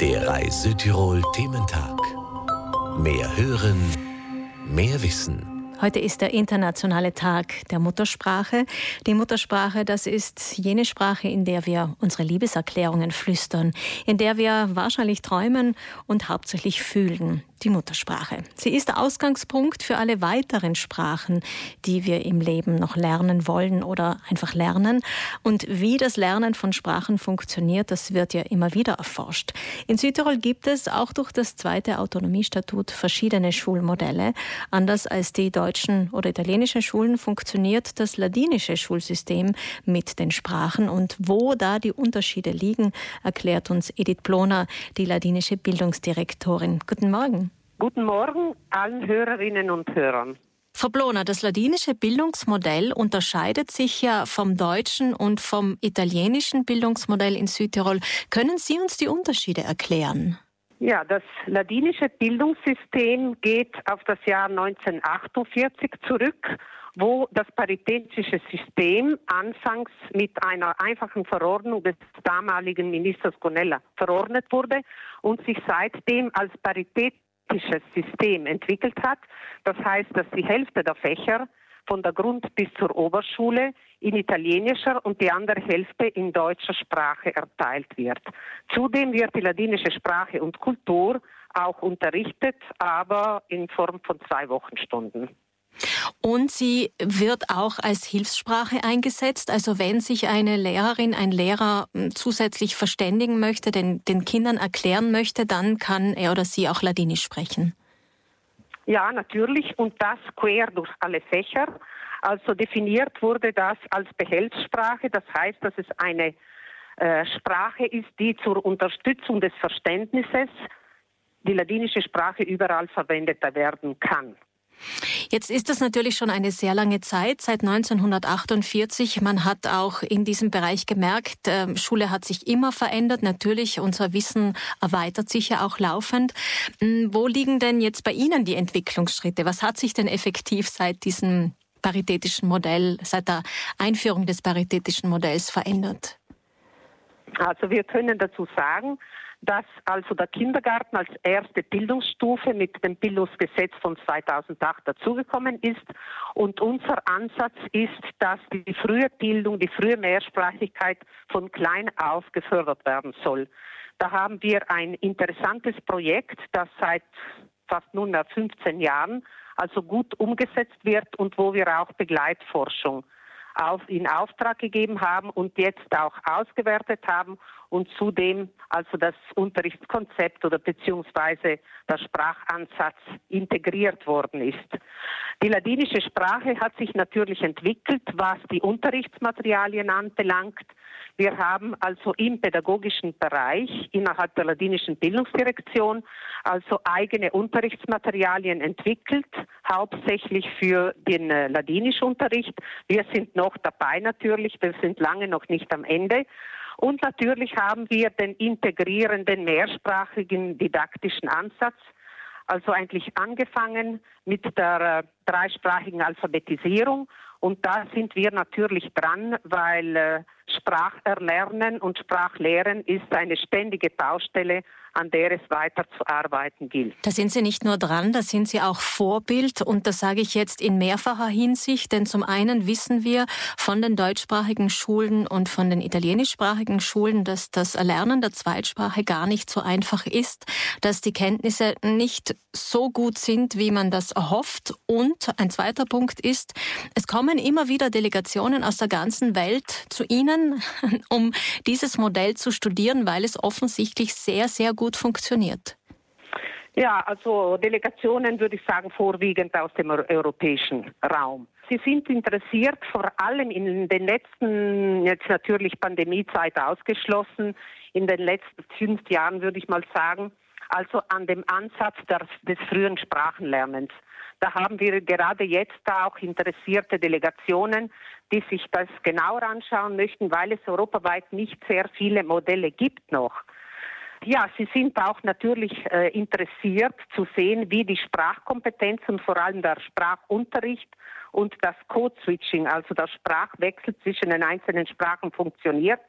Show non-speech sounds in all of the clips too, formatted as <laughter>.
Der Reis Südtirol Thementag. Mehr hören, mehr wissen. Heute ist der internationale Tag der Muttersprache. Die Muttersprache, das ist jene Sprache, in der wir unsere Liebeserklärungen flüstern, in der wir wahrscheinlich träumen und hauptsächlich fühlen die Muttersprache. Sie ist Ausgangspunkt für alle weiteren Sprachen, die wir im Leben noch lernen wollen oder einfach lernen. Und wie das Lernen von Sprachen funktioniert, das wird ja immer wieder erforscht. In Südtirol gibt es auch durch das zweite Autonomiestatut verschiedene Schulmodelle. Anders als die deutschen oder italienischen Schulen funktioniert das ladinische Schulsystem mit den Sprachen. Und wo da die Unterschiede liegen, erklärt uns Edith Ploner, die ladinische Bildungsdirektorin. Guten Morgen. Guten Morgen allen Hörerinnen und Hörern. Frau Blona, das ladinische Bildungsmodell unterscheidet sich ja vom deutschen und vom italienischen Bildungsmodell in Südtirol. Können Sie uns die Unterschiede erklären? Ja, das ladinische Bildungssystem geht auf das Jahr 1948 zurück, wo das paritätische System anfangs mit einer einfachen Verordnung des damaligen Ministers Gonella verordnet wurde und sich seitdem als Parität System entwickelt hat. Das heißt, dass die Hälfte der Fächer von der Grund- bis zur Oberschule in italienischer und die andere Hälfte in deutscher Sprache erteilt wird. Zudem wird die ladinische Sprache und Kultur auch unterrichtet, aber in Form von zwei Wochenstunden. Und sie wird auch als Hilfssprache eingesetzt. Also wenn sich eine Lehrerin, ein Lehrer hm, zusätzlich verständigen möchte, den, den Kindern erklären möchte, dann kann er oder sie auch Ladinisch sprechen. Ja, natürlich. Und das quer durch alle Fächer. Also definiert wurde das als Behelfssprache. Das heißt, dass es eine äh, Sprache ist, die zur Unterstützung des Verständnisses die ladinische Sprache überall verwendet werden kann. Jetzt ist das natürlich schon eine sehr lange Zeit, seit 1948. Man hat auch in diesem Bereich gemerkt, äh, Schule hat sich immer verändert. Natürlich, unser Wissen erweitert sich ja auch laufend. Hm, wo liegen denn jetzt bei Ihnen die Entwicklungsschritte? Was hat sich denn effektiv seit diesem paritätischen Modell, seit der Einführung des paritätischen Modells verändert? Also wir können dazu sagen, dass also der Kindergarten als erste Bildungsstufe mit dem Bildungsgesetz von 2008 dazugekommen ist. Und unser Ansatz ist, dass die frühe Bildung, die frühe Mehrsprachigkeit von klein auf gefördert werden soll. Da haben wir ein interessantes Projekt, das seit fast nunmehr 15 Jahren also gut umgesetzt wird und wo wir auch Begleitforschung auf, in Auftrag gegeben haben und jetzt auch ausgewertet haben und zudem also das Unterrichtskonzept oder beziehungsweise der Sprachansatz integriert worden ist. Die ladinische Sprache hat sich natürlich entwickelt, was die Unterrichtsmaterialien anbelangt. Wir haben also im pädagogischen Bereich innerhalb der ladinischen Bildungsdirektion also eigene Unterrichtsmaterialien entwickelt, hauptsächlich für den äh, ladinischen Unterricht. Wir sind noch dabei natürlich, wir sind lange noch nicht am Ende. Und natürlich haben wir den integrierenden mehrsprachigen didaktischen Ansatz, also eigentlich angefangen mit der äh, dreisprachigen Alphabetisierung. Und da sind wir natürlich dran, weil äh, Spracherlernen und Sprachlehren ist eine ständige Baustelle an der es weiterzuarbeiten gilt. Da sind Sie nicht nur dran, da sind Sie auch Vorbild. Und das sage ich jetzt in mehrfacher Hinsicht, denn zum einen wissen wir von den deutschsprachigen Schulen und von den italienischsprachigen Schulen, dass das Erlernen der Zweitsprache gar nicht so einfach ist, dass die Kenntnisse nicht so gut sind, wie man das erhofft. Und ein zweiter Punkt ist, es kommen immer wieder Delegationen aus der ganzen Welt zu Ihnen, <laughs> um dieses Modell zu studieren, weil es offensichtlich sehr, sehr gut funktioniert? Ja, also Delegationen würde ich sagen vorwiegend aus dem europäischen Raum. Sie sind interessiert, vor allem in den letzten, jetzt natürlich Pandemiezeit ausgeschlossen, in den letzten fünf Jahren würde ich mal sagen, also an dem Ansatz des frühen Sprachenlernens. Da haben wir gerade jetzt auch interessierte Delegationen, die sich das genauer anschauen möchten, weil es europaweit nicht sehr viele Modelle gibt noch. Ja, Sie sind auch natürlich äh, interessiert zu sehen, wie die Sprachkompetenz und vor allem der Sprachunterricht und das Code-Switching, also der Sprachwechsel zwischen den einzelnen Sprachen funktioniert.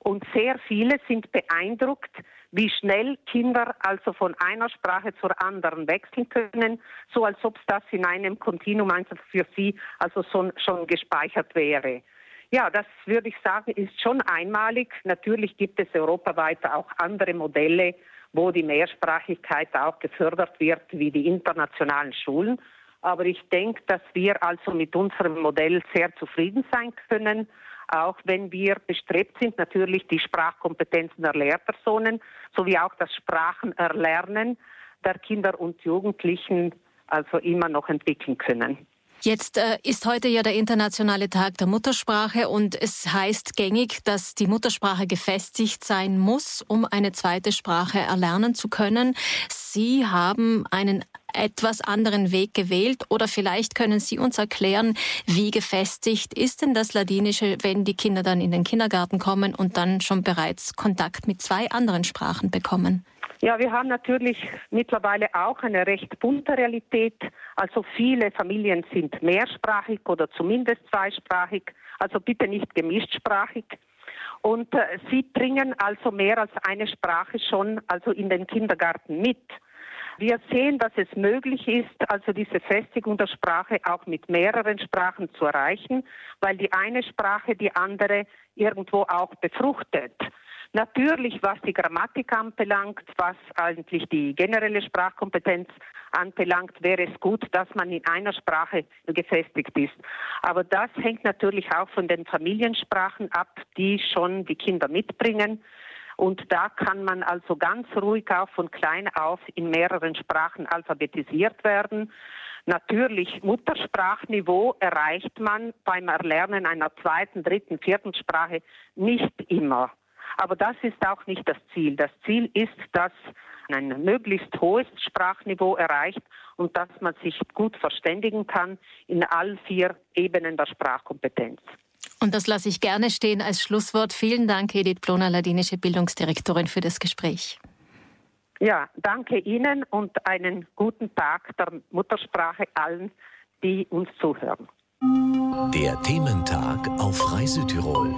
Und sehr viele sind beeindruckt, wie schnell Kinder also von einer Sprache zur anderen wechseln können, so als ob das in einem Kontinuum einfach für sie also schon, schon gespeichert wäre. Ja, das würde ich sagen, ist schon einmalig. Natürlich gibt es europaweit auch andere Modelle, wo die Mehrsprachigkeit auch gefördert wird, wie die internationalen Schulen. Aber ich denke, dass wir also mit unserem Modell sehr zufrieden sein können auch wenn wir bestrebt sind, natürlich die Sprachkompetenzen der Lehrpersonen sowie auch das Sprachenerlernen der Kinder und Jugendlichen also immer noch entwickeln können. Jetzt äh, ist heute ja der internationale Tag der Muttersprache und es heißt gängig, dass die Muttersprache gefestigt sein muss, um eine zweite Sprache erlernen zu können. Sie haben einen etwas anderen Weg gewählt oder vielleicht können Sie uns erklären, wie gefestigt ist denn das Ladinische, wenn die Kinder dann in den Kindergarten kommen und dann schon bereits Kontakt mit zwei anderen Sprachen bekommen? Ja, wir haben natürlich mittlerweile auch eine recht bunte Realität. Also viele Familien sind mehrsprachig oder zumindest zweisprachig, also bitte nicht gemischtsprachig. Und äh, sie bringen also mehr als eine Sprache schon also in den Kindergarten mit. Wir sehen, dass es möglich ist, also diese Festigung der Sprache auch mit mehreren Sprachen zu erreichen, weil die eine Sprache die andere irgendwo auch befruchtet. Natürlich, was die Grammatik anbelangt, was eigentlich die generelle Sprachkompetenz anbelangt, wäre es gut, dass man in einer Sprache gefestigt ist. Aber das hängt natürlich auch von den Familiensprachen ab, die schon die Kinder mitbringen. Und da kann man also ganz ruhig auch von klein auf in mehreren Sprachen alphabetisiert werden. Natürlich, Muttersprachniveau erreicht man beim Erlernen einer zweiten, dritten, vierten Sprache nicht immer. Aber das ist auch nicht das Ziel. Das Ziel ist, dass ein möglichst hohes Sprachniveau erreicht und dass man sich gut verständigen kann in all vier Ebenen der Sprachkompetenz. Und das lasse ich gerne stehen als Schlusswort. Vielen Dank, Edith Bloner, ladinische Bildungsdirektorin, für das Gespräch. Ja, danke Ihnen und einen guten Tag der Muttersprache allen, die uns zuhören. Der Thementag auf Reise Tirol.